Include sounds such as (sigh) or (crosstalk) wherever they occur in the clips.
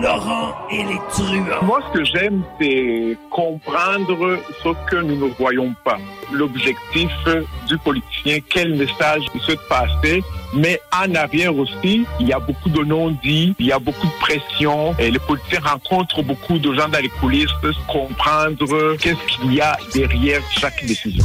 Laurent et les truands. Moi, ce que j'aime, c'est comprendre ce que nous ne voyons pas. L'objectif du politicien, quel message il souhaite passer. Mais en arrière aussi, il y a beaucoup de non-dits, il y a beaucoup de pression. Et les politiciens rencontrent beaucoup de gens dans les coulisses, comprendre qu'est-ce qu'il y a derrière chaque décision.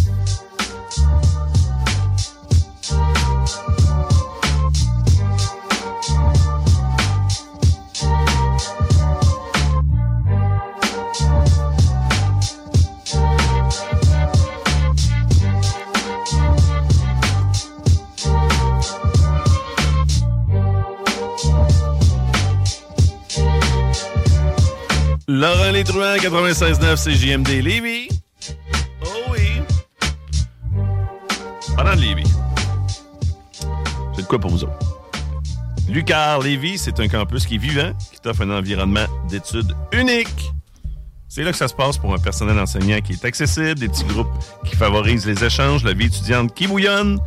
Laurent Létruant, 96.9, c'est JMD Lévis. Oh oui. Pendant Lévis. C'est de quoi pour vous autres? Lucar Lévis, c'est un campus qui est vivant, qui t'offre un environnement d'études unique. C'est là que ça se passe pour un personnel enseignant qui est accessible, des petits groupes qui favorisent les échanges, la vie étudiante qui bouillonne.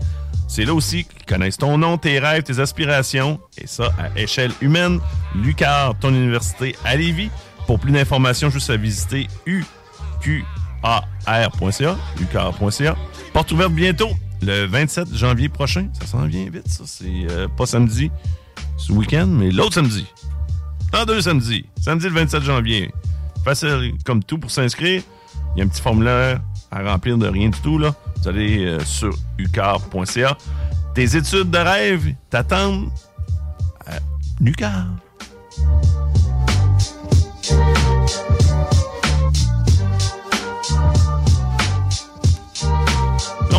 C'est là aussi qu'ils connaissent ton nom, tes rêves, tes aspirations, et ça à échelle humaine. Lucar, ton université à Lévis. Pour plus d'informations, juste à visiter uqar.ca, uqar.ca. Porte ouverte bientôt, le 27 janvier prochain. Ça s'en vient vite, ça. C'est euh, pas samedi, ce week-end, mais l'autre samedi. Dans deux samedis. Samedi le 27 janvier. Facile comme tout pour s'inscrire. Il y a un petit formulaire à remplir de rien du tout. Là. Vous allez euh, sur ucar.ca. Tes études de rêve t'attendent à Ucar.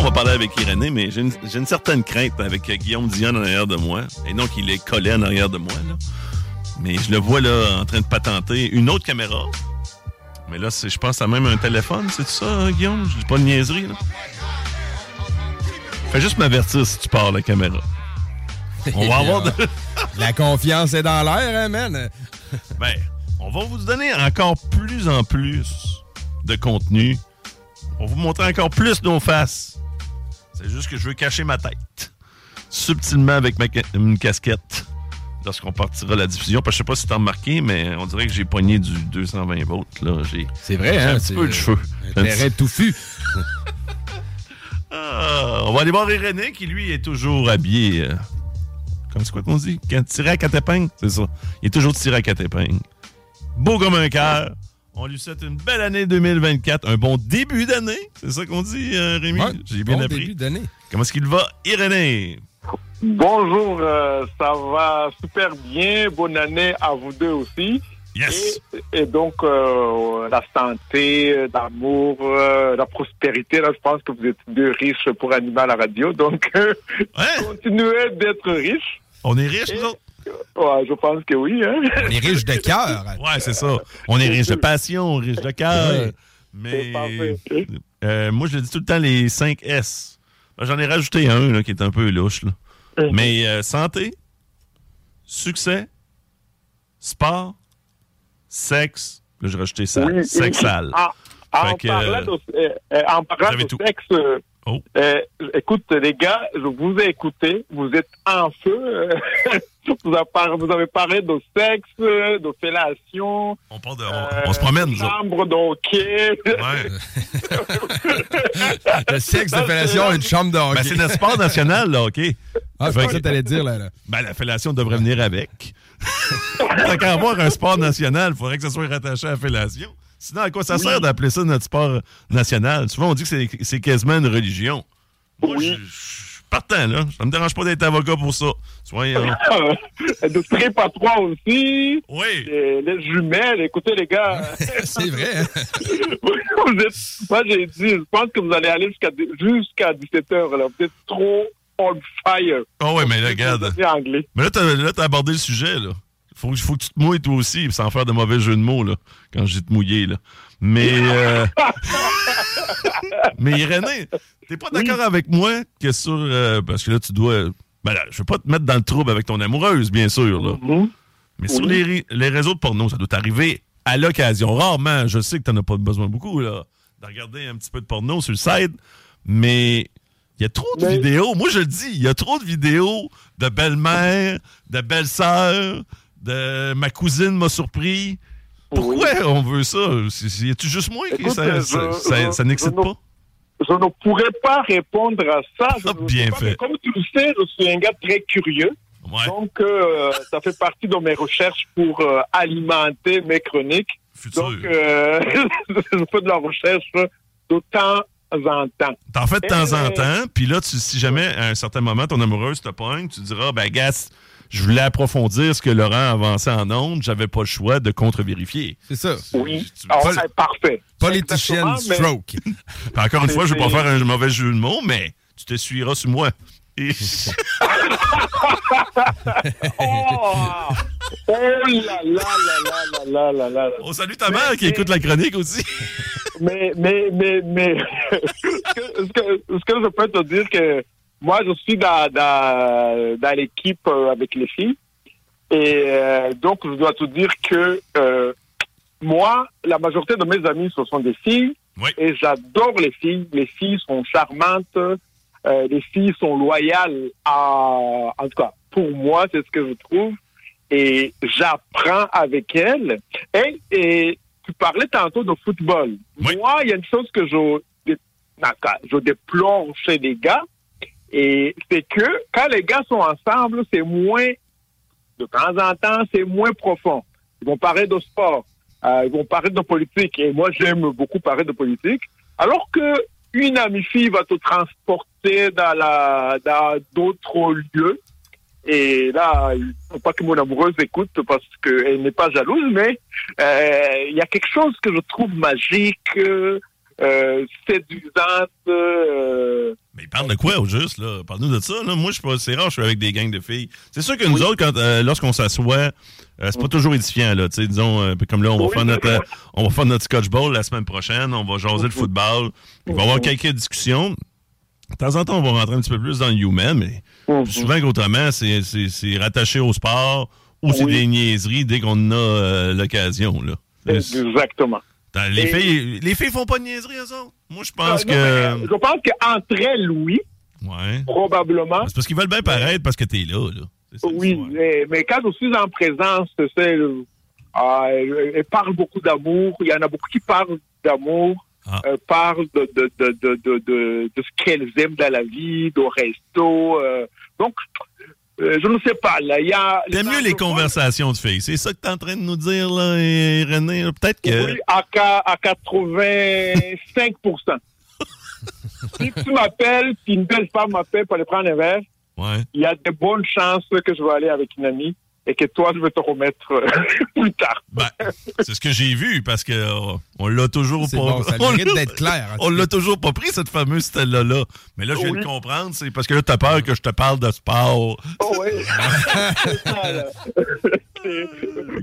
On va parler avec Irénée, mais j'ai une, certaine crainte avec Guillaume Dion en arrière de moi. Et non qu'il est collé en arrière de moi. Là. Mais je le vois là en train de patenter une autre caméra. Mais là, je pense à même un téléphone, c'est ça, hein, Guillaume? Je dis pas de niaiserie, là. Fais juste m'avertir si tu pars la caméra. On va avoir de... (laughs) La confiance est dans l'air, hein, man? (laughs) Ben, on va vous donner encore plus en plus de contenu. On va vous montrer encore plus nos faces. C'est juste que je veux cacher ma tête. Subtilement avec ma ca- une casquette. Lorsqu'on partira la diffusion. Parce que je sais pas si t'as remarqué, mais on dirait que j'ai pogné du 220 volts. C'est vrai, hein? un petit peu de cheveux. Un terrain touffu. (laughs) Ah, on va aller voir Irénée qui, lui, est toujours habillé. euh, comme c'est quoi qu'on dit? Tiré à quatre épingles? C'est ça. Il est toujours tiré à quatre épingles. Beau comme un cœur. On lui souhaite une belle année 2024. Un bon début d'année. C'est ça qu'on dit, euh, Rémi? Ouais, J'ai bien bon appris. début d'année. Comment est-ce qu'il va, Irénée? Bonjour, euh, ça va super bien. Bonne année à vous deux aussi. Yes! Et, et donc, euh, la santé, l'amour, euh, la prospérité, là, je pense que vous êtes deux riches pour animer à la radio. Donc, euh, (laughs) Ouais, continuez d'être riches. on est riches, nous autres? Ouais, je pense que oui. Hein? On est riche de (laughs) cœur. Ouais, c'est ça. On est riche de passion, riche de cœur. Mais euh, moi, je le dis tout le temps, les 5 S. Ben, J'en ai rajouté un là, qui est un peu louche. Là. Mhm. Mais euh, santé, succès, sport, sexe. Là, j'ai rajouté ça. Oui, Sexal. oui. Ah, en que, parlant, de, euh, euh, en parlant de tout. sexe, euh, Oh. Euh, écoute, les gars, je vous ai écouté. Vous êtes en feu. (laughs) vous, avez par- vous avez parlé de sexe, de fellation, On, part de, on, euh, on se promène, chambre d'hockey. Ouais. (laughs) Le sexe de fellation et une chambre de hockey. Ben, c'est notre sport national, là, OK? Ah, c'est Fait pas que- t'allais dire, là. là. Ben, la fellation devrait venir avec. (laughs) Tant qu'à avoir un sport national, il faudrait que ça soit rattaché à la fellation. Sinon, à quoi ça sert d'appeler ça notre sport national? Souvent, on dit que c'est- c'est quasiment une religion. Moi, Oui. je je partant, là. Ça me dérange pas d'être avocat pour ça. Soyons. (laughs) de très pas trois aussi. Oui. Les, les jumelles, écoutez les gars, (laughs) C'est vrai. hein? (laughs) vous êtes- moi j'ai dit, je pense que vous allez aller jusqu'à jusqu'à 17h là. Vous êtes trop on fire. Oh, ouais, mais là, regarde. Mais là, t'as abordé le sujet, là. Faut, faut que tu te mouilles toi aussi, sans faire de mauvais jeu de mots, là, quand je dis te mouiller, là. Mais, euh, (laughs) mais René, t'es pas d'accord avec moi que sur, euh, parce que là, tu dois, ben là, je veux pas te mettre dans le trouble avec ton amoureuse, bien sûr, là. Mhm. Mais sur les, ré- les réseaux de porno, ça doit t'arriver à l'occasion. Rarement, je sais que t'en as pas besoin beaucoup, là, de regarder un petit peu de porno sur le site, mais il y a trop de Mais- vidéos. Moi, je le dis, il y a trop de vidéos de belle-mère, de belle-sœur, de ma cousine m'a surpris. Pourquoi on veut ça? Y a-tu juste moi qui ça, je- ça, ça- je- ça n'excite je- pas? Je ne pourrais pas répondre à ça. Je Ah, ne bien pas, fait. Comme tu le sais, je suis un gars très curieux. Ouais, Donc, euh, ça fait partie de mes recherches pour euh, alimenter mes chroniques. futur. Donc, euh, (laughs) je fais de la recherche de temps en temps. T'en fais de temps en temps, puis là, tu, si jamais, à un certain moment, ton amoureuse te pogne, tu diras, ben, gars, je voulais approfondir ce que Laurent avançait en ondes, j'avais pas le choix de contre-vérifier. C'est ça. Oui, Alors, ah, Pol parfait. Politician stroke. (laughs) Encore une fois, je vais pas faire un mauvais jeu de mots, mais tu te suivras sur moi. (laughs) Oh! Oh là là là là là là là On salue ta mère qui écoute la chronique aussi. (laughs) mais, mais, mais, mais, Ce que que, je peux te dire que moi, je suis dans, dans, dans l'équipe euh, avec les filles. Et euh, donc, je dois te dire que euh, moi, la majorité de mes amis, ce sont des filles. Oui. Et j'adore les filles. Les filles sont charmantes. Euh, les filles sont loyales à... En tout cas, pour moi, c'est ce que je trouve. Et j'apprends avec elles. Et, et tu parlais tantôt de football. Oui. Moi, il y a une chose que je, je déplore chez les gars. Et c'est que quand les gars sont ensemble, c'est moins, de temps en temps, c'est moins profond. Ils vont parler de sport, euh, ils vont parler de politique. Et moi, j'aime beaucoup parler de politique. Alors que une amie fille va te transporter dans la, dans d'autres lieux. Et là, il faut pas que mon amoureuse écoute parce qu'elle n'est pas jalouse, mais euh, il y a quelque chose que je trouve magique, euh, euh, séduisante. euh, Mais parle de quoi au juste, là? Parle-nous de ça, là. Moi, je suis pas, c'est rare, je suis avec des gangs de filles. C'est sûr que nous autres, quand, euh, lorsqu'on s'assoit, euh, c'est pas toujours édifiant, là. Disons, comme là, on va Oui, faire notre, on va faire notre scotch ball la semaine prochaine, on va jaser le football. Il va y avoir quelques discussions. De temps en temps, on va rentrer un petit peu plus dans le human, mais Mhm. plus souvent qu'autrement, c'est, c'est, c'est rattaché au sport ou c'est Oui. des niaiseries dès qu'on a l'occasion, là. Exactement. Les, Et- filles, les filles font pas de niaiseries, eux autres? Moi, je pense Euh, non, que. mais, Je pense qu'entre elles, oui, Ouais. probablement. C'est parce qu'ils veulent bien paraître parce que t'es là, là. Ça, Oui, mais, mais quand je suis en présence, c'est, euh, elle, elle parle beaucoup d'amour. Il y en a beaucoup qui parlent d'amour, Ah. euh, parlent de, de, de, de, de, de, de ce qu'elles aiment dans la vie, au resto. euh. donc, euh, je ne sais pas. Là, il y a. T'aimes mieux les conversations de filles. C'est ça que t'es en train de nous dire, là, et René? Peut-être que. Oui, à, à 85% (laughs) Si tu m'appelles, si une belle femme m'appelle pour aller prendre un verre, Ouais. il y a de bonnes chances que je vais aller avec une amie et que toi, je vais te remettre euh, (laughs) plus tard. Ben, c'est ce que j'ai vu parce que on l'a toujours pas. bon, ça (laughs) on mérite l'a- d'être clair. On l'a toujours pas pris, cette fameuse Stella-là. Mais là, je viens Oui. de comprendre, c'est parce que là, t'as peur que je te parle de sport. Oh oui. (laughs) Ça, là.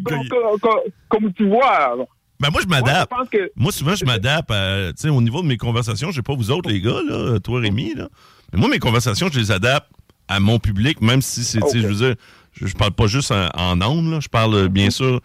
Comme, comme- comme- comme tu vois, Ben, moi, je m'adapte. Moi, souvent, je m'adapte à, tu sais, au niveau de mes conversations. Je sais pas vous autres, les gars, là, toi, Rémi, là. Mais moi, mes conversations, je les adapte à mon public, même si c'est, je veux dire, je, je parle pas juste en, en ondes, là. Je parle, euh, bien sûr,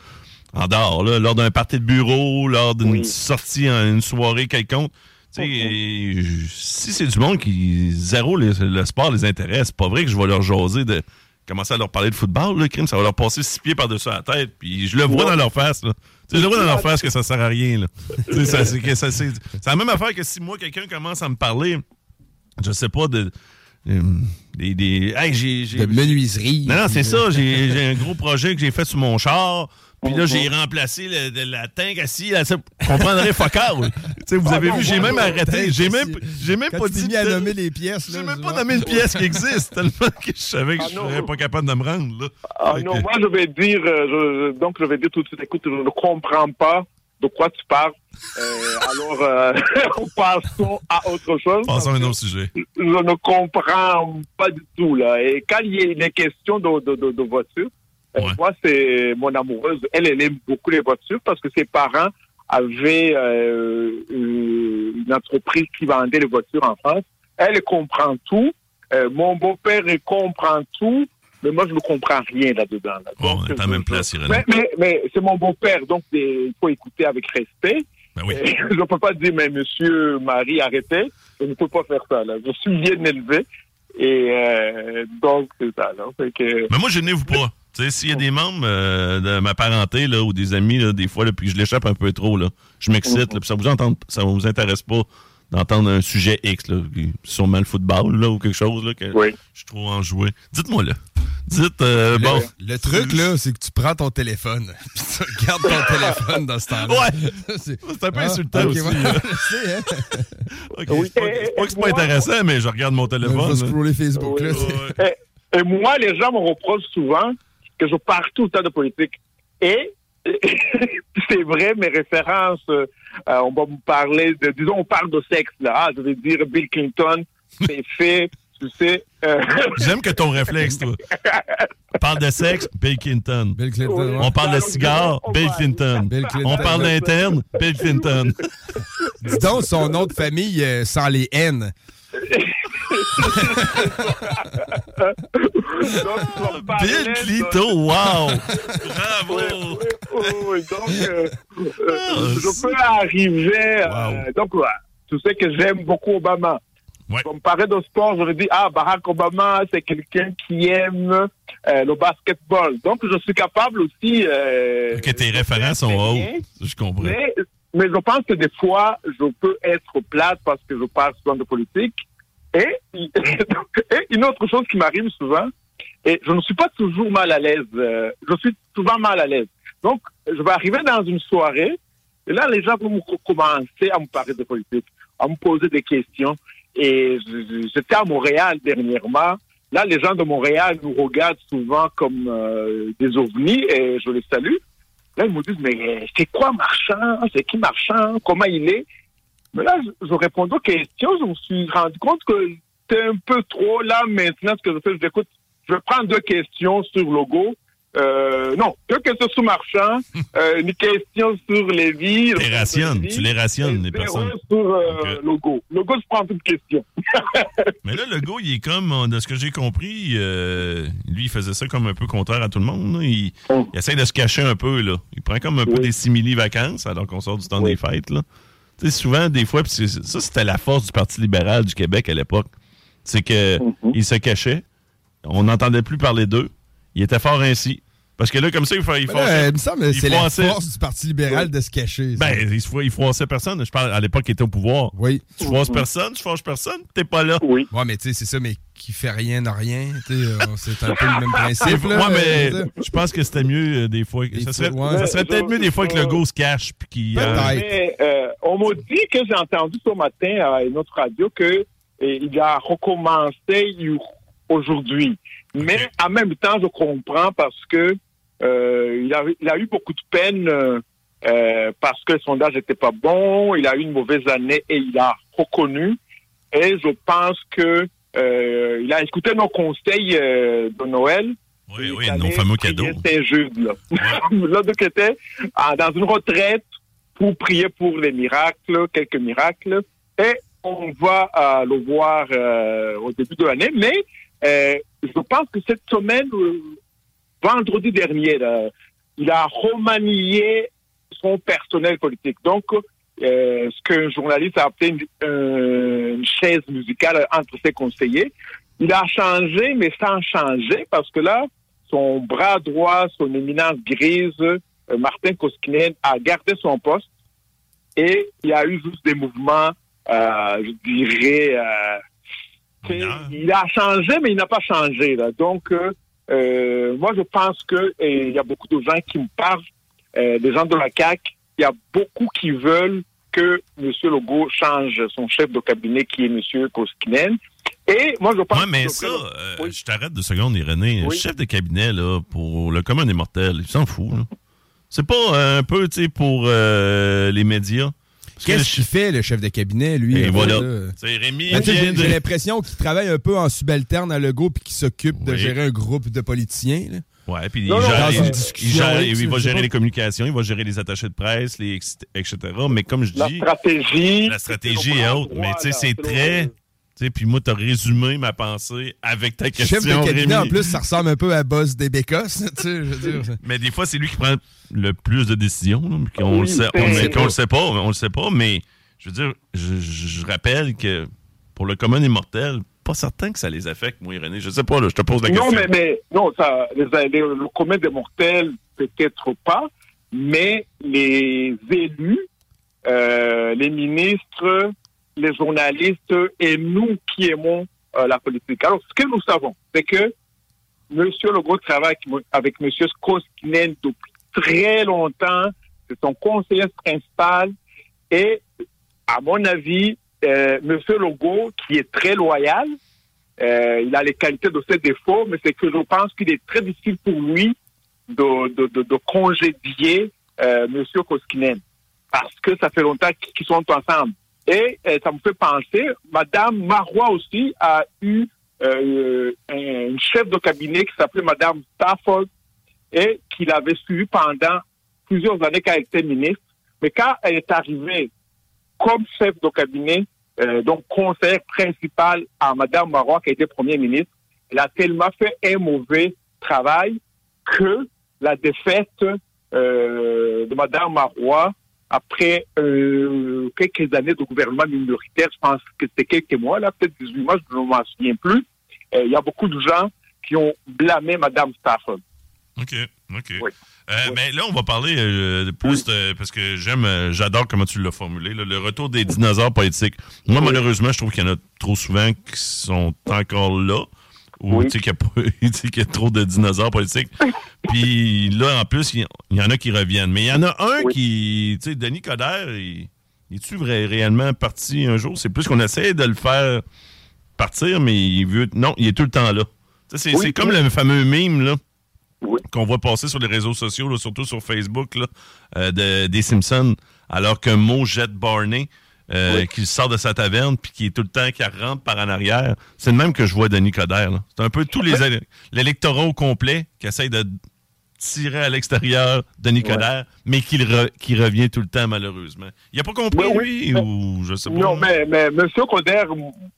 en dehors, là, lors d'un party de bureau, lors d'une Oui. sortie, en- une soirée quelconque. Si c'est du monde qui, zéro, le, le sport les intéresse, c'est pas vrai que je vais leur jaser de commencer à leur parler de football, le crime, ça va leur passer six pieds par-dessus la tête, puis je le vois dans leur face, là. Je le vois dans leur face que ça sert à rien, là. Tu sais, ça, c'est, (laughs) que ça, c'est, c'est la même affaire que si moi, quelqu'un commence à me parler, je sais pas, de... euh, Des, des, hey, j'ai, j'ai- De menuiserie. non, non, c'est ça. J'ai j'ai un gros projet que j'ai fait sur mon char. Puis là, j'ai remplacé le, de la tank assis. à ça. Vous comprendrez fuck all. Tu sais, vous avez vu, j'ai même arrêté. J'ai même, j'ai même Quand pas dit. mis à de- nommer les pièces. J'ai même pas nommé une pièce qui existe, (laughs) tellement que je savais que Ah je non. serais pas capable de me rendre. Là. Ah non, moi je vais dire, euh, je- donc je vais dire tout de suite, écoute, je ne comprends pas de quoi tu parles? Euh, alors, euh, (laughs) passons à autre chose. Passons à un autre sujet. Je ne comprends pas du tout là. Et quand il y a une question de, de, de, de voiture, euh, Ouais. moi c'est mon amoureuse, elle, elle aime beaucoup les voitures parce que ses parents avaient euh, une entreprise qui vendait les voitures en France. Elle comprend tout. Mon beau-père comprend tout. Mais moi, je ne comprends rien là-dedans. là. Bon, on est à même place, Irène. Mais, mais, mais c'est mon beau-père, donc il faut écouter avec respect. Ben oui. (laughs) Je ne peux pas dire, mais monsieur Marie, arrêtez. Je ne peux pas faire ça. Là. Je suis bien élevé. Et euh, donc, c'est ça. Là. Que, Mais moi, je n'ai vous pas. S'il y a des membres euh, de ma parenté là, ou des amis, là, des fois, là, puis je l'échappe un peu trop, là, je m'excite, là, puis ça vous entend, ça vous intéresse pas d'entendre un sujet X, là, sûrement le football là, ou quelque chose là, que Oui. je suis trop enjoué. Dites-moi là. Dites, euh, bon. Le truc, là, c'est que tu prends ton téléphone. (laughs) Puis tu regardes ton téléphone dans ce temps-là. Ouais. (laughs) c'est un peu Ah, insultant ok, aussi. ouais. là. (laughs) Je sais, hein. Ok, Oui. c'est pas, que c'est pas intéressant, mais je regarde mon Je téléphone. là. scroller Facebook, là. Oui. Ouais. et, et moi, les gens me reprochent souvent que je parle tout le temps de politique. Et c'est vrai, mes références, euh, on va me parler de, disons, on parle de sexe, là. Ah, je vais dire Bill Clinton, c'est fait, tu sais. euh, J'aime que ton réflexe, toi. On parle de sexe, Bill Clinton. Bill Clinton. Oui. On parle de cigare, Bill Clinton. Bill Clinton. On parle d'interne, Bill Clinton. Dis donc son nom de famille euh, sans les N. donc, Bill Clinton, wow! Bravo! oui, oui, oui. Donc, euh, euh, je peux arriver. euh, donc, ouais, tu sais que j'aime beaucoup Obama. Ouais. Parler de sport, je me dis, ah, Barack Obama, c'est quelqu'un qui aime euh, le basketball. Donc, je suis capable aussi. Euh, Que tes références sont bien, Je comprends. Mais, mais je pense que des fois, je peux être plate parce que je parle souvent de politique. (laughs) Et, une autre chose qui m'arrive souvent, et je ne suis pas toujours mal à l'aise. euh, je suis souvent mal à l'aise. Donc, je vais arriver dans une soirée, et là, les gens vont me- commencer à me parler de politique, à me poser des questions. Et j'étais à Montréal dernièrement. Là, les gens de Montréal nous regardent souvent comme euh, des ovnis, et je les salue. Là, ils me disent, mais c'est quoi Marchand? C'est qui Marchand? Comment il est? Mais là, je, je répondais aux questions, je me suis rendu compte que c'était un peu trop. Là, maintenant, ce que je fais, je dis, écoute, je vais prendre deux questions sur logo. Euh, non, deux questions sur Marchand, (laughs) euh, une question sur Lévis. Tu les rationnes, tu les rationnes, les personnes. sur euh, Ok. logo. Logo, je prends toute question. (laughs) Mais là, gars, il est comme, euh, de ce que j'ai compris, euh, lui, il faisait ça comme un peu contraire à tout le monde. là. Il, Oh. il essaie de se cacher un peu, là. Il prend comme un peu des simili-vacances alors qu'on sort du temps Oui. des fêtes, là. Sais, souvent, des fois, puis ça, c'était la force du Parti libéral du Québec à l'époque. C'est que Mhm. se cachait. On n'entendait plus parler d'eux. Il était fort ainsi. Parce que là, comme ça, il, fa- il Mais là, fâchait- il me semble que il c'est la force du Parti libéral de se cacher. ça. Ben, il, il froissait personne. Je parle à l'époque qu'il était au pouvoir. oui. Tu froisses personne, tu fâches personne, t'es pas là. Oui. Ouais, mais tu sais, c'est ça, mais qui fait rien n'a rien. euh, c'est un peu le même principe. Ouais, là, mais euh, je pense que c'était mieux euh, des fois. Des Ça serait, fois, ouais. ça serait peut-être mieux des fois que le go se cache puis qu'il. euh, Peut-être. Mais euh, on m'a dit que j'ai entendu ce matin à une autre radio que il a recommencé aujourd'hui. Mais en même temps, je comprends parce que euh, il, a, il a eu beaucoup de peine euh, euh, parce que le sondage n'était pas bon, il a eu une mauvaise année et il a reconnu. Et je pense que euh, il a écouté nos conseils euh, de Noël. oui, oui, nos fameux cadeaux. Saint-Jude, là. (laughs) là, donc, il était dans une retraite pour prier pour les miracles, quelques miracles. Et on va euh, le voir euh, au début de l'année. Mais euh, je pense que cette semaine, euh, vendredi dernier, il a remanié son personnel politique. Donc, euh, ce qu'un journaliste a appelé une, euh, une chaise musicale entre ses conseillers. Il a changé, mais sans changer, parce que là, son bras droit, son éminence grise, Martin Koskinen, a gardé son poste et il y a eu juste des mouvements, je dirais, euh, tu sais, Mineur. Il a changé, mais il n'a pas changé. Là. Donc, euh, euh, moi, je pense que il y a beaucoup de gens qui me parlent, euh, des gens de la CAC. Il y a beaucoup qui veulent que M. Legault change son chef de cabinet, qui est M. Koskinen. Et moi, je pense Ouais, mais que- ça, euh, Oui. je t'arrête deux secondes, Irénée. Oui. Chef de cabinet, là, pour le commun des mortels, il s'en fout. là. C'est pas un peu, tu sais, pour les médias. Qu'est-ce qu'il fait, le chef de cabinet, lui? Et voilà. C'est Rémi Ben, tu sais, vient J'ai de- j'ai l'impression qu'il travaille un peu en subalterne à Legault puis qu'il s'occupe de gérer un groupe de politiciens. là. Ouais, puis il Non, gère, dans les- une il, discussion, gère- oui, il tu- va gérer pas. les communications, il va gérer les attachés de presse, les, etc. Mais comme je la dis, stratégie. la stratégie est haute. Mais tu sais, c'est très. Puis moi, t'as résumé ma pensée avec ta question, Chef de cabinet, Rémi. en plus, ça ressemble un peu à Boss des Bécosses. (laughs) tu sais, je veux dire. Mais des fois, c'est lui qui prend le plus de décisions. là, puis qu'on Oui, le sait, c'est- on, le- qu'on le sait pas, on le sait pas. Mais je veux dire, je, je- je rappelle que pour le commun des mortels, pas certain que ça les affecte, moi, René. Je sais pas, là, je te pose la Non, question. mais, mais non, ça, les, les- le commun des mortels, peut-être pas, mais les élus, euh, les ministres, les journalistes et nous qui aimons euh, la politique. Alors, ce que nous savons, c'est que M. Legault travaille avec, M. Skoskinen depuis très longtemps. C'est son conseiller principal. Et, à mon avis, euh, M. Legault, qui est très loyal, euh, il a les qualités de ses défauts, mais c'est que je pense qu'il est très difficile pour lui de, de, de, de congédier euh, M. Koskinen parce que ça fait longtemps qu'ils sont ensemble. Et euh, ça me fait penser, Madame Marois aussi a eu euh, un, une chef de cabinet qui s'appelait Madame Stafford et qui l'avait suivi pendant plusieurs années quand elle était ministre. Mais quand elle est arrivée comme chef de cabinet, euh, donc conseiller principal à Madame Marois, qui été première ministre, elle a tellement fait un mauvais travail que la défaite euh, de Madame Marois, après euh, quelques années de gouvernement minoritaire, je pense que c'était quelques mois, là, peut-être 18 mois, je ne m'en souviens plus, euh, il y a beaucoup de gens qui ont blâmé Madame Stafford. OK, OK. Oui. Euh, Oui. Mais là, on va parler de plus de- parce que j'aime, j'adore comment tu l'as formulé, là, le retour des dinosaures politiques. Moi, malheureusement, je trouve qu'il y en a trop souvent qui sont encore là. Ou Oui. tu sais qu'il y, a (laughs) y trop de dinosaures politiques. (laughs) Puis là, en plus, il y, en a qui reviennent. Mais il y en a un Oui. qui, tu sais, Denis Coderre, il, il est-tu réellement parti un jour? C'est plus qu'on essaie de le faire partir, mais il veut. Non, il est tout le temps là. C'est Oui, comme le fameux mime, là qu'on voit passer sur les réseaux sociaux, là, surtout sur Facebook, là, euh, de- des Simpsons, alors qu'un mot jette Barney, euh, Oui. qui sort de sa taverne, puis qui est tout le temps, qui rentre par en arrière. C'est le même que je vois Denis Coderre. C'est un peu tous les éle- l'électorat au complet qui essaye de tirer à l'extérieur Denis Ouais. Coderre, mais qui, le re- qui revient tout le temps, malheureusement. Il a pas compris, Oui, ou je sais pas. Non, mais, mais Monsieur Coder,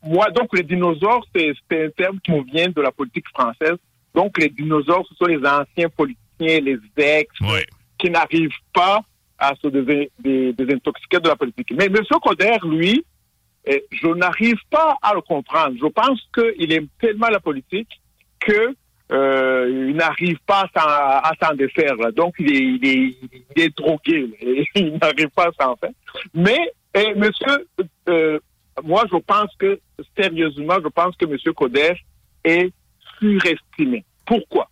moi, donc les dinosaures, c'est un terme qui me vient de la politique française. Donc les dinosaures, ce sont les anciens politiciens, les ex, qui n'arrivent pas à se dés- dés- désintoxiquer de la politique. Mais Monsieur Coder, lui, eh, je n'arrive pas à le comprendre. Je pense qu'il aime tellement la politique que euh, n'arrive pas à s'en- défaire. là. Donc il est, il il drogué. (laughs) il n'arrive pas à s'en faire. Mais eh, Monsieur, euh, moi je pense que sérieusement, je pense que Monsieur Coder est surestimé. Pourquoi?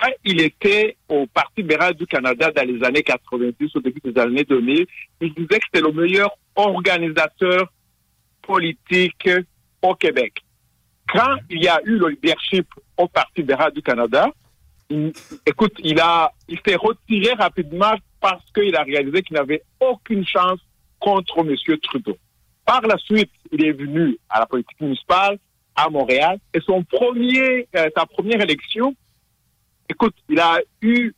Quand il était au Parti libéral du Canada dans les années 90, au début des années 2000, il disait que c'était le meilleur organisateur politique au Québec. Quand il y a eu le leadership au Parti libéral du Canada, écoute, il il s'est retiré rapidement parce qu'il a réalisé qu'il n'avait aucune chance contre M. Trudeau. Par la suite, il est venu à la politique municipale à Montréal et son premier, euh, sa première élection, écoute, il a eu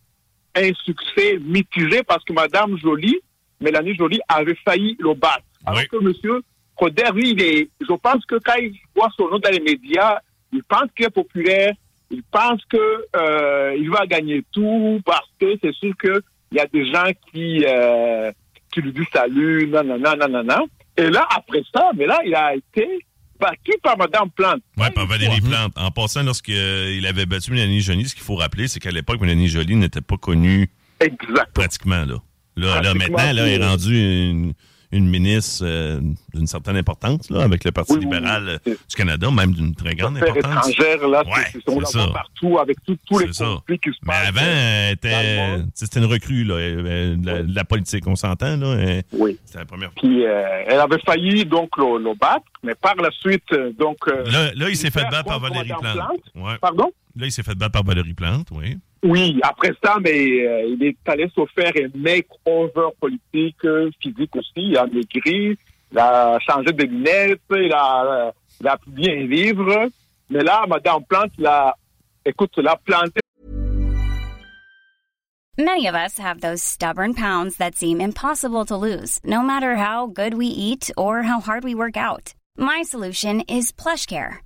un succès mitigé parce que Madame Joly, Mélanie Joly, avait failli le battre. Alors Oui. que Monsieur Coder, lui, il est, je pense que quand il voit son nom dans les médias, il pense qu'il est populaire, il pense que euh, il va gagner tout parce que c'est sûr que il y a des gens qui euh, qui lui dit salut, nanana, nanana. Et là, après ça, mais là, il a été battu par Madame Plante? Ouais, par Valérie Plante. En passant, lorsqu'il avait battu Mélanie Joly, ce qu'il faut rappeler, c'est qu'à l'époque, Mélanie Joly n'était pas connue pratiquement, là. Là, là maintenant, là, elle est oui. rendue une, une ministre euh, d'une certaine importance, là, avec le Parti Oui, libéral euh, oui. du Canada, même d'une très grande importance. étrangères, là, Ouais, c'est- on la partout avec tous les conflits qui se Mais passent. avant, sais, c'était une recrue, là, de la, politique, on s'entend, là. elle- Oui. C'était la première fois. Puis euh, elle avait failli donc le, le battre, mais par la suite, euh, donc. euh, Là, là, il s'est fait fait battre par Valérie Plante. Ouais. Pardon? Là, il s'est fait battre par Valérie Plante, oui. Oui, après ça, mais euh, il est allé se faire un make-over politique, euh, physique aussi. Il a maigri, il a changé de lunettes, il a, euh, il a publié un livre. Mais là, Madame Plante, il a, écoute, il planté Many of us have those stubborn pounds that seem impossible to lose, no matter how good we eat or how hard we work out. My solution is PlushCare.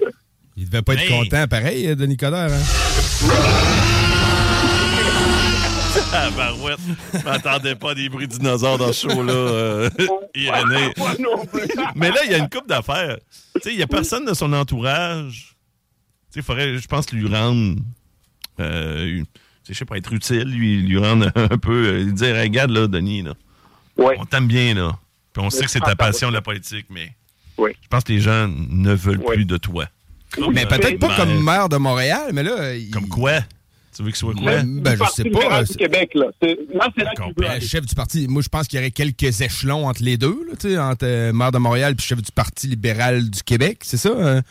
Il devait pas être Hey. content, pareil, euh, Denis Coderre. Hein? (laughs) Ah, barouette. Je m'attendais pas à des bruits de dinosaures dans ce show-là, euh, (laughs) Irénée. Mais là, il y a une coupe d'affaires. Tu sais, il y a personne de son entourage. Tu sais, il faudrait, je pense, lui rendre. Euh, je sais pas, être utile, lui, lui rendre un peu. euh, lui dire, Hey, regarde, là, Denis, là. Ouais. On t'aime bien, là. Puis on sait que c'est ta passion de la politique, mais. Oui. Je pense que les gens ne veulent plus de toi. Mais peut-être pas Ben, comme maire de Montréal, mais là. il- Comme quoi? Tu veux qu'il soit quoi? Ben, ben, je sais libéral pas. du Québec, là. C'est- Là, c'est là qu'il Ben, chef du parti, moi je pense qu'il y aurait quelques échelons entre les deux, là, tu sais, entre euh, maire de Montréal et chef du Parti libéral du Québec, c'est ça? euh?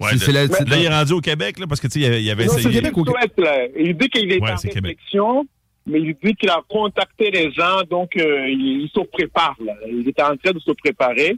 Ouais, C'est- là, c'est la- c'est- là, il est rendu au Québec, là, parce que, tu sais, il avait- Non, c'est essayé. Québec ou Québec, là. Il dit qu'il est Ouais, en c'est Québec. réflexion, mais il dit qu'il a contacté les gens, donc euh, il, il se prépare. Là. Il est en train de se préparer.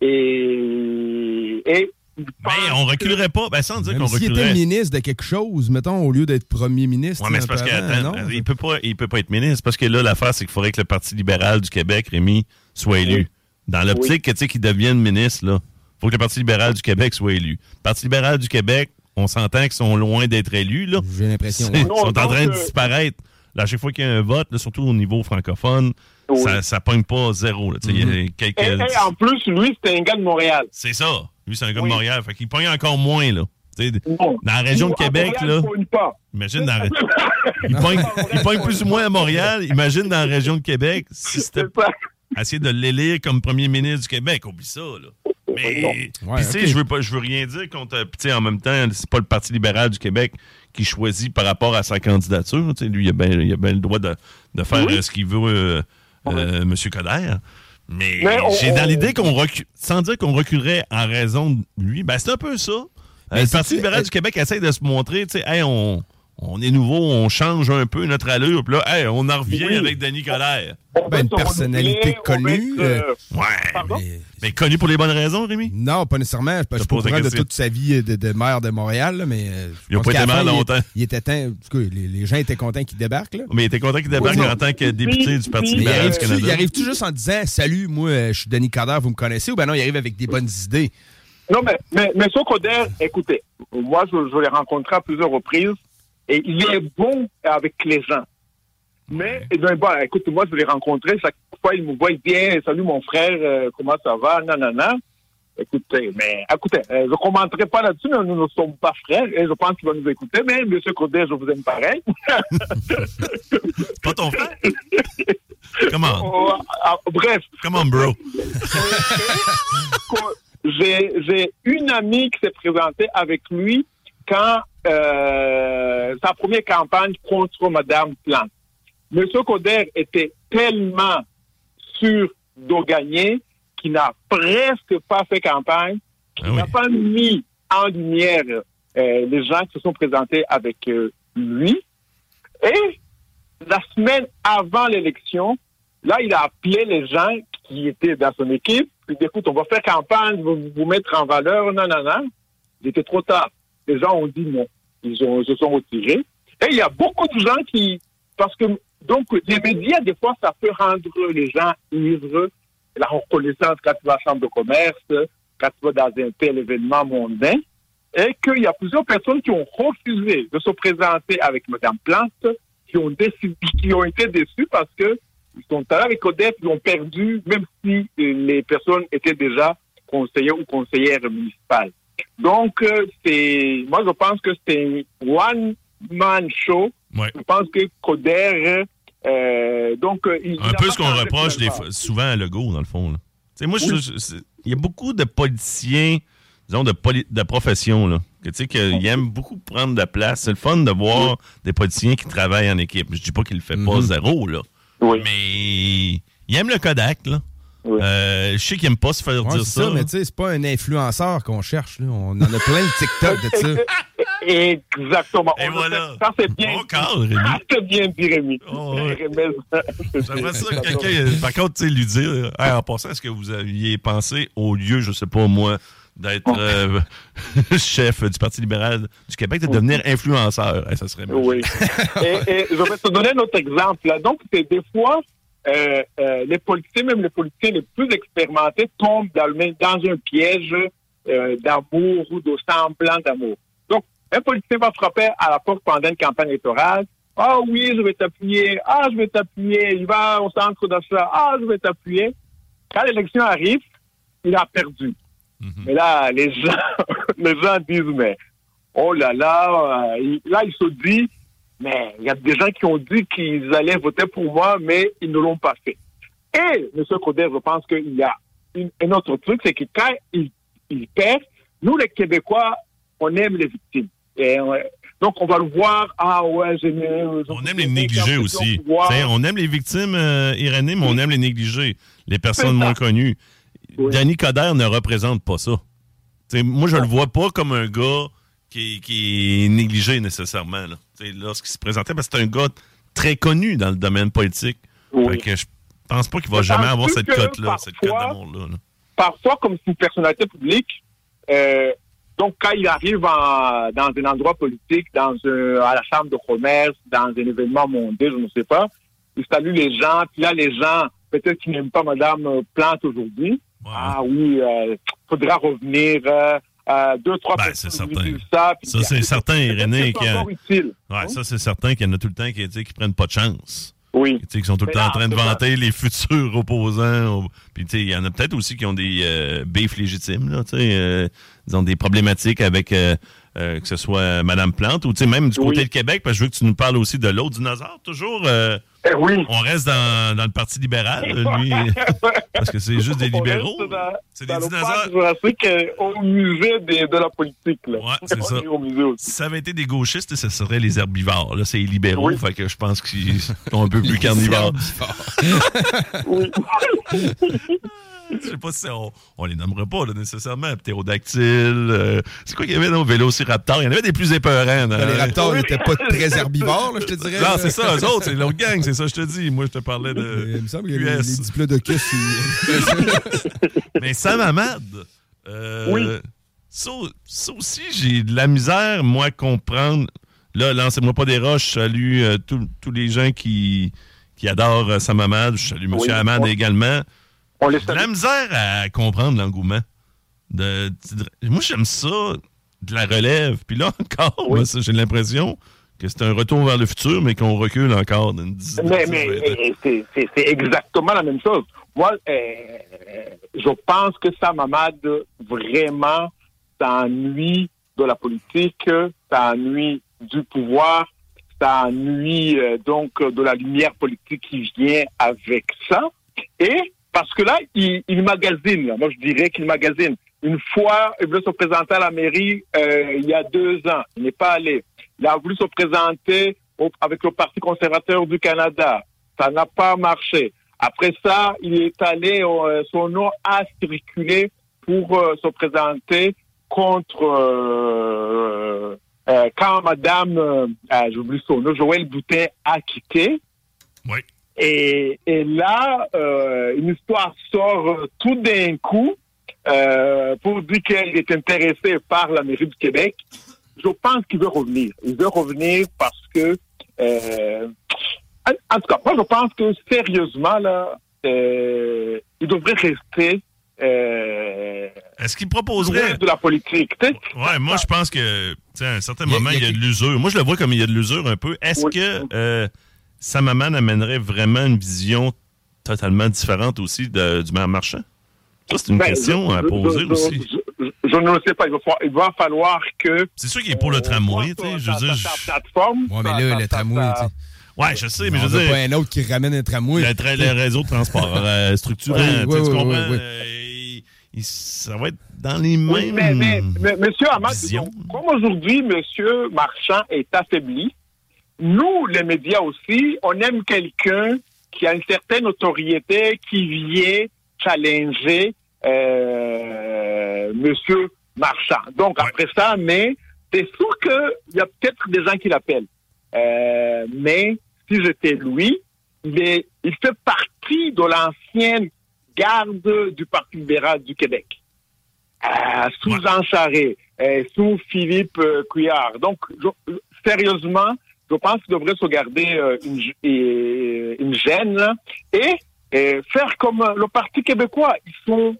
Et, et Ben, on reculerait pas. Ben, sans dire qu'on s'il était reculerait. ministre de quelque chose, mettons, au lieu d'être premier ministre. Ouais, mais c'est parce non? il peut pas, il peut pas être ministre. Parce que là, l'affaire, c'est qu'il faudrait que le Parti libéral du Québec, Rémi, soit élu. Oui. Dans l'optique que, tu sais, qu'il devienne ministre, là, faut que le Parti libéral du Québec soit élu. Le Parti libéral du Québec, on s'entend qu'ils sont loin d'être élus, là. J'ai l'impression. Ils sont en train de euh, disparaître. Là, à chaque fois qu'il y a un vote, là, surtout au niveau francophone, Oui. ça, ça pogne pas zéro. Là, Tu sais, il y a quelques... Et, et en plus, lui, c'était un gars de Montréal. C'est ça. Lui, c'est un gars Oui. de Montréal. Fait qu'il pogne encore moins, là. Tu sais, Bon. Dans la région de Québec, Montréal, là. il pogne pas. Imagine dans la... (laughs) il, pogne, il pogne plus ou moins à Montréal. Imagine dans la région de Québec, si c'était essayer de l'élire comme premier ministre du Québec. Oublie ça, là. Mais, Ouais, puis, tu sais, je veux pas, je veux rien dire contre. puis, tu sais, en même temps, c'est pas le Parti libéral du Québec qui choisit par rapport à sa candidature. Tu sais, lui, il a bien il a bien le droit de, de faire Oui. euh, ce qu'il veut, euh, euh, M. Coder. Mais, j'ai dans l'idée qu'on recule, sans dire qu'on reculerait en raison de lui, ben c'est un peu ça. Le Parti libéral du Québec essaie de se montrer, tu sais, hey, on, on est nouveau, on change un peu notre allure, puis là, hey, on en revient Oui. avec Denis Coderre. On Ben, une personnalité connue, être, euh, Ouais. Pardon? Mais- Mais connu pour les bonnes raisons, Rémi? Non, pas nécessairement. Je suis pas au courant de toute sa vie de, de maire de Montréal, là, mais. euh, Il a pense pas été maire il- longtemps. Il, était temps. En tout cas, les, les gens étaient contents qu'il débarque, là. Mais il était content qu'il débarque Oui, en tant que député du Parti libéral du Canada. il arrive-tu juste en disant Salut, moi, euh, je suis Denis Coderre, vous me connaissez ou ben non, il arrive avec des bonnes idées. Non, mais, mais, mais écoutez, moi, je, je l'ai rencontré à plusieurs reprises et il est bon avec les gens. Mais, eh bien, bon, écoute, moi, je l'ai rencontré, chaque fois, il me voit, il dit, Hey, salut mon frère, euh, comment ça va, nanana. Écoutez, mais, écoutez, euh, je ne commenterai pas là-dessus, mais nous ne sommes pas frères et je pense qu'il va nous écouter, mais monsieur Coder, je vous aime pareil. Pas ton frère? Come on. Ah, bref, Come on, bro. (laughs) J'ai une amie qui s'est présentée avec lui quand euh, sa première campagne contre Madame Plante. Monsieur Coder était tellement sûr de gagner qu'il n'a presque pas fait campagne, qu'il Ah oui. n'a pas mis en lumière euh, les gens qui se sont présentés avec euh, lui. Et la semaine avant l'élection, là, il a appelé les gens qui étaient dans son équipe. Il dit, écoute, on va faire campagne, vous vous mettre en valeur, non, non, non. Il était trop tard. Les gens ont dit non. Ils se sont retirés. Et il y a beaucoup de gens qui, parce que, donc, les médias, des fois, ça peut rendre les gens ivres. La reconnaissance quand tu vas à la chambre de commerce, quand tu vas dans un tel événement mondain. Et qu'il y a plusieurs personnes qui ont refusé de se présenter avec Mme Plante, qui ont décidé, qui ont été déçus parce que ils sont allés avec Odette, ils ont perdu, même si euh, les personnes étaient déjà conseillers ou conseillères municipales. Donc, euh, c'est, moi, je pense que c'est un one-man show. Ouais. Je pense que Coder, euh, donc, euh, il, Un peu ce qu'on reproche des fois- souvent à Legault, dans le fond. là. Moi, il y a beaucoup de politiciens, disons, de, poli- de profession, là, que, tu sais, qu'ils aiment beaucoup prendre de la place. C'est le fun de voir des politiciens qui travaillent en équipe. Je dis pas qu'il le fait pas Mhm. zéro, là. Oui. Mais il aime le Kodak, là. Oui. Euh, je sais qu'il aime pas se faire Ouais, dire ça. ça, mais tu sais, c'est pas un influenceur qu'on cherche. Là. On en a plein de TikTok de ça. (laughs) Exactement. Et On voilà. Ça, c'est bien. Bon cadre, Rémi. Ça, c'est bien dit, Rémi. Oh, ouais. (laughs) J'aimerais ça que quelqu'un, euh, par contre, tu sais, lui dire, Hey, en passant, est-ce que vous aviez pensé au lieu, je sais pas moi, d'être euh, (laughs) chef du Parti libéral du Québec, de devenir influenceur? Hey, ça serait magique. Oui. et, et je vais te donner un autre exemple. Là. Donc, c'est des fois, euh, euh, les politiciens, même les politiciens les plus expérimentés, tombent dans, le même- dans un piège euh, d'amour ou de semblant d'amour. Donc, un politicien va frapper à la porte pendant une campagne électorale. Ah oui, je vais t'appuyer. Ah, je vais t'appuyer. Il va au centre d'achat. Ah, je vais t'appuyer. Quand l'élection arrive, il a perdu. Mais là, les gens, (laughs) les gens disent, mais oh là là, euh, là, il se dit, mais il y a des gens qui ont dit qu'ils allaient voter pour moi, mais ils ne l'ont pas fait. Et, M. Coder, je pense qu'il y a une- un autre truc, c'est que quand il, il perd, nous, les Québécois, on aime les victimes. Et, euh, donc, on va le voir, ah ouais, j'ai On aime les négligés aussi. On aime les victimes euh, irénées, mais on aime les négligés, les personnes moins connues. Oui. Danny Coderre ne représente pas ça. T'sais, moi, je le vois pas comme un gars qui, qui est négligé nécessairement. là. T'sais, Lorsqu'il se présentait, parce que c'est un gars très connu dans le domaine politique. Oui. Fait que je pense pas qu'il va jamais avoir cette cote-là, cette cote parfois- d'amour-là. là. parfois, comme c'est une personnalité publique, euh, donc quand il arrive en- dans un endroit politique, dans un, à la chambre de commerce, dans un événement mondial, je ne sais pas, il salue les gens, puis là, les gens, peut-être qu'ils n'aiment pas Madame euh, Plante aujourd'hui. Ah oui, il faudra revenir. Euh, euh, deux, trois Ben, personnes c'est certain. ça. c'est certain, Irénée, qui a-. Ouais, ça, c'est certain qu'il y en a tout le temps qui, qui prennent pas de chance. Oui. Qui sont tout le temps en train de ça. vanter les (laughs) futurs opposants. Puis, tu sais, il y en a peut-être aussi qui ont des euh, bifs légitimes, là, sais, euh, ils ont des problématiques avec, euh, euh, que ce soit Madame Plante ou, même du côté de Québec, parce que je veux que tu nous parles aussi de l'autre dinosaure, toujours. Eh oui. on reste dans, dans le Parti libéral, (laughs) lui, parce que c'est juste des libéraux. C'est des dinosaures. jurassique, euh, au musée des- de la politique. Là. Ouais, c'est ça. Si ça avait été des gauchistes, ce serait les herbivores. Là, c'est les libéraux, Oui. fait que je pense qu'ils sont un peu (laughs) plus carnivores. (laughs) Oui. Je sais pas si on, on les nommera pas là, nécessairement. Ptérodactyle. euh, c'est quoi qu'il y avait dans Vélociraptor? Il y en avait des plus épeurants. Ben, les raptors n'étaient pas très (laughs) herbivores, là, je te dirais. Non, là. c'est ça, eux autres, c'est l'autre gang, c'est ça, je te dis. Moi, je te parlais de. Il me semble que les, QS. les diplodocus, ils- (laughs) Mais Sam Hamad, euh, Oui. ça, ça aussi, j'ai de la misère, moi, à comprendre. Là, lancez-moi pas des roches. Je salue euh, tous tous les gens qui, qui adorent euh, Sam Hamad. Je salue M. Oui. Hamad Oui. également. On les la misère à comprendre l'engouement. De, de- moi, j'aime ça, de la relève. Puis là encore, moi, ça, j'ai l'impression que c'est un retour vers le futur, mais qu'on recule encore d'une dizaine Mais, mais euh, c'est- exactement la même chose. Moi, euh, je pense que Sam Hamad, vraiment, s'ennuie de la politique, s'ennuie du pouvoir, s'ennuie euh, donc de la lumière politique qui vient avec ça. Et parce que là, il, il magasine. Moi, je dirais qu'il magasine. une fois, il voulait se présenter à la mairie euh, il y a deux ans. Il n'est pas allé. Il a voulu se présenter au- avec le Parti conservateur du Canada. Ça n'a pas marché. Après ça, il est allé, euh, son nom a circulé pour euh, se présenter contre euh, euh, quand Madame, ah, j'oublie son nom, Joël Boutin a quitté. Oui. Et, et là, euh, une histoire sort euh, tout d'un coup euh, pour dire qu'elle est intéressée par la mairie du Québec. Je pense qu'il veut revenir. Il veut revenir parce que, euh, en, en tout cas, moi je pense que sérieusement là, euh, il devrait rester euh, Est-ce qu'il proposerait. de la politique. Tu sais, Ouais, moi, je pense que, à un certain Il y a- moment, il y il a y a de l'usure. Moi, je le vois comme il y a de l'usure un peu. Est-ce Oui. que euh, Samaman amènerait vraiment une vision totalement différente aussi de- du maire marchand? Ça, c'est une ben, question je- à poser je- aussi. Je, je- je ne le sais pas. Il va, falloir- il va falloir que C'est sûr qu'il est pour le tramway, tu sais. Je veux dire, plateforme. Ouais, mais là, ta- le tramway, tu sais. ouais, je sais, mais On je veux dire, pas un autre qui ramène un tramway. le, tra- le réseau de transport (laughs) euh, Oui, tu sais, oui, tu oui, comprends? Euh, il- ça va être dans les Oui, mêmes. mais, mais, mais, monsieur comme aujourd'hui, monsieur Marchand est affaibli, nous, les médias aussi, on aime quelqu'un qui a une certaine notoriété, qui vient challenger euh, monsieur Marchand. Donc, Ouais. après ça, mais c'est sûr qu'il y a peut-être des gens qui l'appellent. Euh, mais si j'étais lui, il, est, il fait partie de l'ancienne garde du Parti libéral du Québec. Euh, sous. Jean Charest, euh, sous Philippe Couillard. Donc, je- sérieusement, je pense qu'il devrait se garder euh, une, gêne là, et, euh, faire comme euh, le Parti québécois. Ils sont,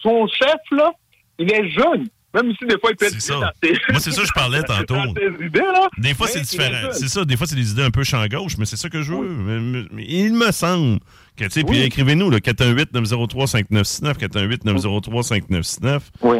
son chef, là, il est jeune. Même si des fois, il peut être ça. dans Moi, c'est ça que je parlais (laughs) tantôt. idées, là. Des fois, c'est différent. C'est ça. Des fois, c'est des idées un peu champ gauche, mais c'est ça que je veux. Il me semble que, tu sais, puis écrivez-nous, le 418-903-5969, 418-903-5969. Oui.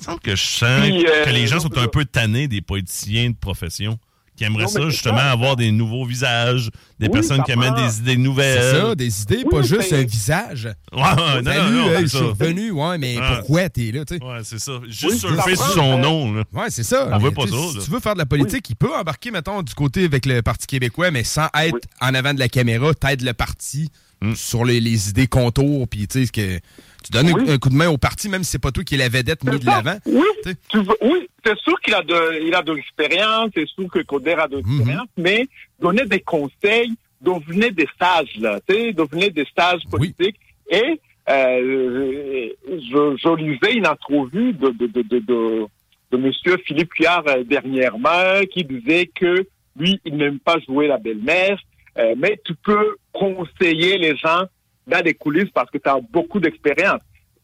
Il me semble que je sens Puis, euh, que les gens sont donc, un peu tannés des politiciens de profession. Qui aimeraient Non, ça, c'est justement, ça. avoir des nouveaux visages, des Oui, personnes qui amènent des idées C'est nouvelles. ça, des idées, pas Oui, juste c'est- un visage. Ouais, ouais, non, Salut, non, non, c'est je suis revenu, ouais, mais Ouais. pourquoi t'es là, tu sais? Ouais, c'est ça. Juste Oui, surfer sur son nom, là. Ouais, c'est ça. On Mais veut pas ça, Si là. tu veux faire de la politique, il peut embarquer, mettons, du côté avec le Parti québécois, mais sans être Oui. en avant de la caméra, t'aides le parti Mm. sur les, les idées contours, puis tu sais, que tu donnes un- Oui. un, coup de main au parti, même si c'est pas toi qui es la vedette mis C'est de l'avant. Oui, Tu oui c'est sûr qu'il a de, il a de l'expérience, c'est sûr que Coder a de l'expérience, mais donner des conseils, devenez des sages, là, tu sais, devenez des sages Oui. politiques. Et euh, je, je lisais une entrevue de, de, de, de, de, de Monsieur Philippe Huard euh, dernièrement qui disait que lui, il n'aime pas jouer la belle-mère, euh, mais tu peux conseiller les gens dans les coulisses parce que tu as beaucoup d'expérience.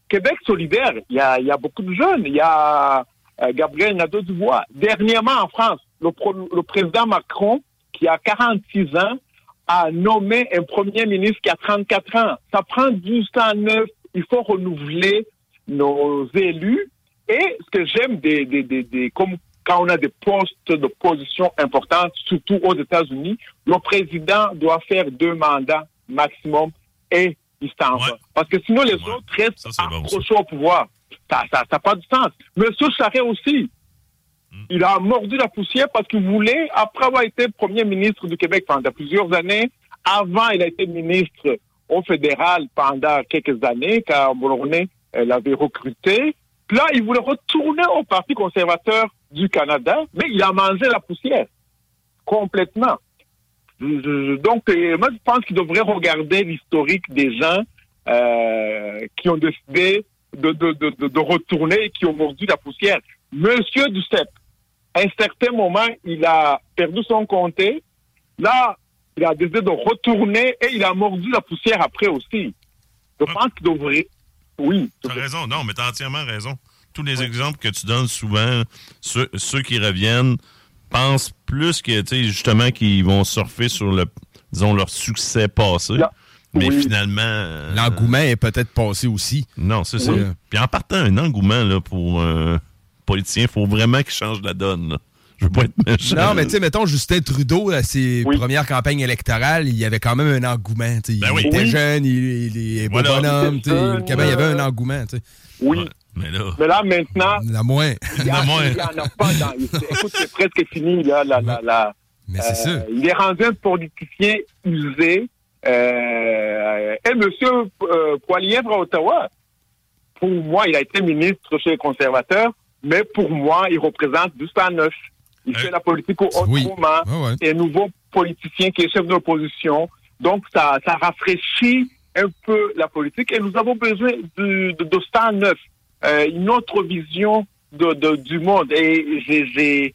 Québec solidaire, il y a, il y a beaucoup de jeunes. Il y a euh, Gabriel Nadeau-Dubois. Dernièrement, en France, le, président Macron, qui a 46 ans, a nommé un premier ministre qui a 34 ans. Ça prend du temps neuf. Il faut renouveler nos élus. Et ce que j'aime comme quand on a des postes de position importantes, surtout aux États-Unis, le président doit faire deux mandats maximum et il s'en Ouais. va. Parce que sinon, les Ouais. autres restent bon, accrochés au pouvoir. Ça n'a ça, ça a pas de sens. Monsieur Charest aussi, Hmm. il a mordu la poussière parce qu'il voulait, après avoir été premier ministre du Québec pendant plusieurs années, avant, il a été ministre au fédéral pendant quelques années, car Boulonnais euh, l'avait recruté. Puis là, il voulait retourner au Parti conservateur du Canada, mais il a mangé la poussière complètement. Je- donc, euh, moi, je pense qu'il devrait regarder l'historique des gens euh, qui ont décidé de, de, de, retourner et qui ont mordu la poussière. Monsieur Duceppe, à un certain moment, il a perdu son comté. Là, il a décidé de retourner et il a mordu la poussière après aussi. Je Ouais. pense qu'il devrait... Oui. T'as raison, non, mais t'as entièrement raison. Tous les exemples que tu donnes souvent, ceux, ceux qui reviennent pensent plus que, tu sais, justement, qu'ils vont surfer sur le, disons, leur succès passé. Là, Mais oui. finalement. euh, L'engouement est peut-être passé aussi. Non, c'est ça. Puis en partant, un engouement là, pour un politicien, il faut vraiment qu'il change la donne. là. Je veux pas être méchant. Non, mais tu sais, mettons, Justin Trudeau, à ses Oui. premières campagnes électorales, il y avait quand même un engouement. Ben il oui. était Oui. jeune, il, il est beau Voilà. bonhomme. il y avait un engouement. Oui. Mais là, Mais là, maintenant, La moins. il n'y La moins. en a pas dans... Écoute, c'est presque fini, là, la, la, la, Mais c'est ça. Euh, il est rendu un politicien usé. Euh, et M. Euh, Poilièvre à Ottawa, pour moi, il a été ministre chez les conservateurs, mais pour moi, il représente du 109. Il Euh, fait la politique au oui. autrement. Ouais, ouais. C'est un nouveau politicien qui est chef de l'opposition. Donc, ça, ça rafraîchit un peu la politique et nous avons besoin du- de, de 109, euh, une autre vision de, du monde. Et j'ai,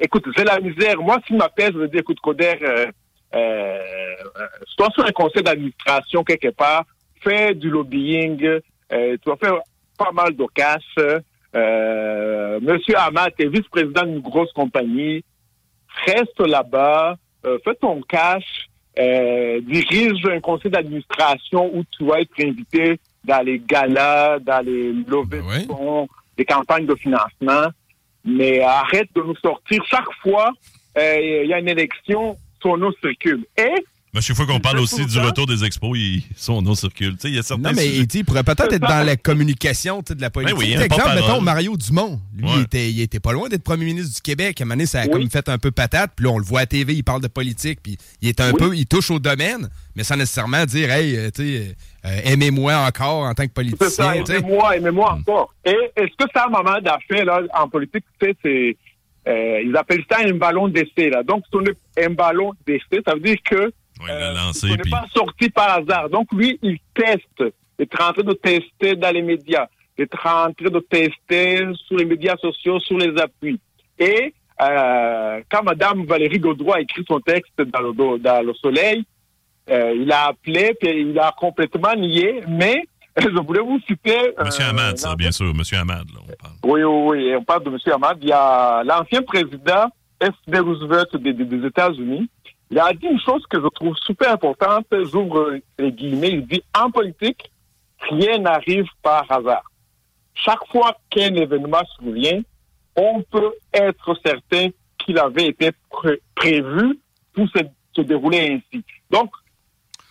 écoute, j'ai la misère. Moi, s'il m'appelle, je veux dire, écoute, Coder, euh, euh, sois sur un conseil d'administration quelque part, fais du lobbying, euh, tu vas faire pas mal de cash. Euh, Monsieur Hamad, tu es vice-président d'une grosse compagnie, reste là-bas, euh, fais ton cash, euh, dirige un conseil d'administration où tu vas être invité dans les galas, dans les levées Ben ouais. de fonds, des campagnes de financement. Mais arrête de nous sortir chaque fois euh, il y a une élection, son nom circule. Et mais chaque fois qu'on parle C'est aussi du retour des expos, ils sont non circulent. Tu sais, il y a certains Non, mais sujets- il il pourrait peut-être être dans la communication tu sais, de la politique. Ben oui, un exemple, mettons Mario Dumont. Lui, Ouais. il, était, il était pas loin d'être premier ministre du Québec. À un moment donné, ça a Oui. comme fait un peu patate. Puis là, on le voit à TV, il parle de politique. Puis il est un Oui. peu, il touche au domaine, mais sans nécessairement dire, hey, euh, tu sais, euh, aimez-moi encore en tant que c'est politicien. aimez-moi, aimez-moi Hmm. encore. Et est-ce que ça, maman d'affaires, là, en politique, tu sais, c'est, euh, ils appellent ça un ballon d'essai, là. Donc, si on est un ballon d'essai, ça veut dire que L'a Euh, lancé, on n'est puis pas sorti par hasard. Donc, lui, il teste. Il est en train de tester dans les médias. Il est en train de tester sur les médias sociaux, sur les appuis. Et euh, quand Mme Valérie Gaudreau a écrit son texte dans le, dans le Soleil, euh, il a appelé, puis il a complètement nié, mais (laughs) je voulais vous citer... Monsieur euh, Hamad, ça, l'ancien- bien sûr. Monsieur Hamad, là, on parle. oui, oui, oui, on parle de M. Hamad. Il y a l'ancien président F.D. Roosevelt des États-Unis. Il a dit une chose que je trouve super importante. J'ouvre les guillemets. Il dit En politique, rien n'arrive par hasard. Chaque fois qu'un événement survient, on peut être certain qu'il avait été pré- prévu pour se, se dérouler ainsi. Donc,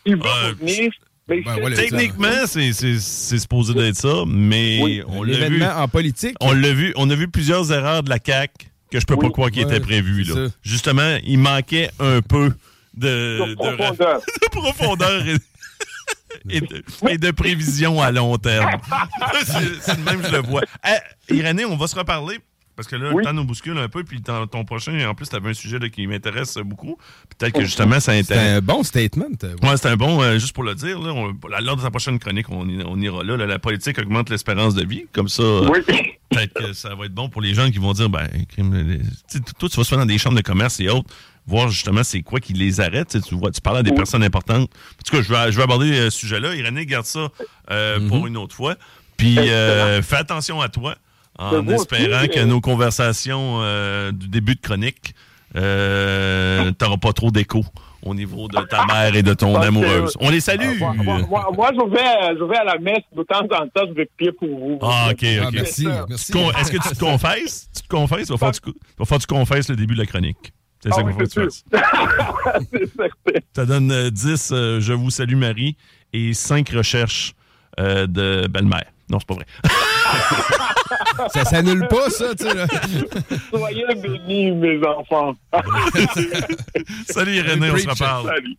il va Ouais, revenir. Mais ben voilà, Techniquement, c'est c'est- c'est supposé d'être ça, mais Oui. on l'a vu. L'événement en politique. On l'a vu, on a vu plusieurs erreurs de la CAQ que je peux pas croire qui Ouais, étaient prévues. c'est Là. Justement, il manquait un peu de, profondeur. (laughs) de profondeur (laughs) et, de, et de prévision à long terme. (laughs) c'est le même, je le vois. Eh, Irénée, on va se reparler. Parce que là, Oui. le temps nous bouscule un peu, puis ton, ton prochain, en plus, tu avais un sujet là, qui m'intéresse beaucoup. Peut-être que justement, ça C'est intéresse. un bon statement. euh, ouais. Ouais, c'est un bon, euh, juste pour le dire, là, on, l'heure de sa prochaine chronique, on, ira là, là, La politique augmente l'espérance de vie. Comme ça, euh, Oui. (laughs) peut-être que ça va être bon pour les gens qui vont dire, ben, toi, tu vas souvent dans des chambres de commerce et autres, voir justement c'est quoi qui les arrête. Tu sais, Tu vois, tu parles à des Oui. personnes importantes. En tout cas, je vais, je vais aborder euh, ce sujet-là. Irénée, garde ça euh, pour une autre fois. Puis, euh, fais attention à toi, en moi espérant aussi, que euh, nos conversations euh, du début de chronique, euh, t'auras pas trop d'écho au niveau de ta mère et de ton Parce que- amoureuse. On les salue! Moi, moi, moi, moi, je, vais, je vais à la messe de temps en temps, je vais prier pour vous. Ah, ok, Ah, ok. merci, ça. merci. Est-ce que tu te confesses? Tu te confesses? Tu vas faire, du, tu vas faire du confesse le début de la chronique. C'est Ah ça oui, qu'il faut que c'est tu sûr. fasses. (laughs) c'est certain. Ça donne euh, 10 euh, Je vous salue Marie et 5 recherches euh, de belle-mère. Non, c'est pas vrai. (laughs) Ça s'annule pas, ça, tu sais. là. Soyez bénis, mes enfants. (laughs) Salut Irénée, on se reparle. Salut.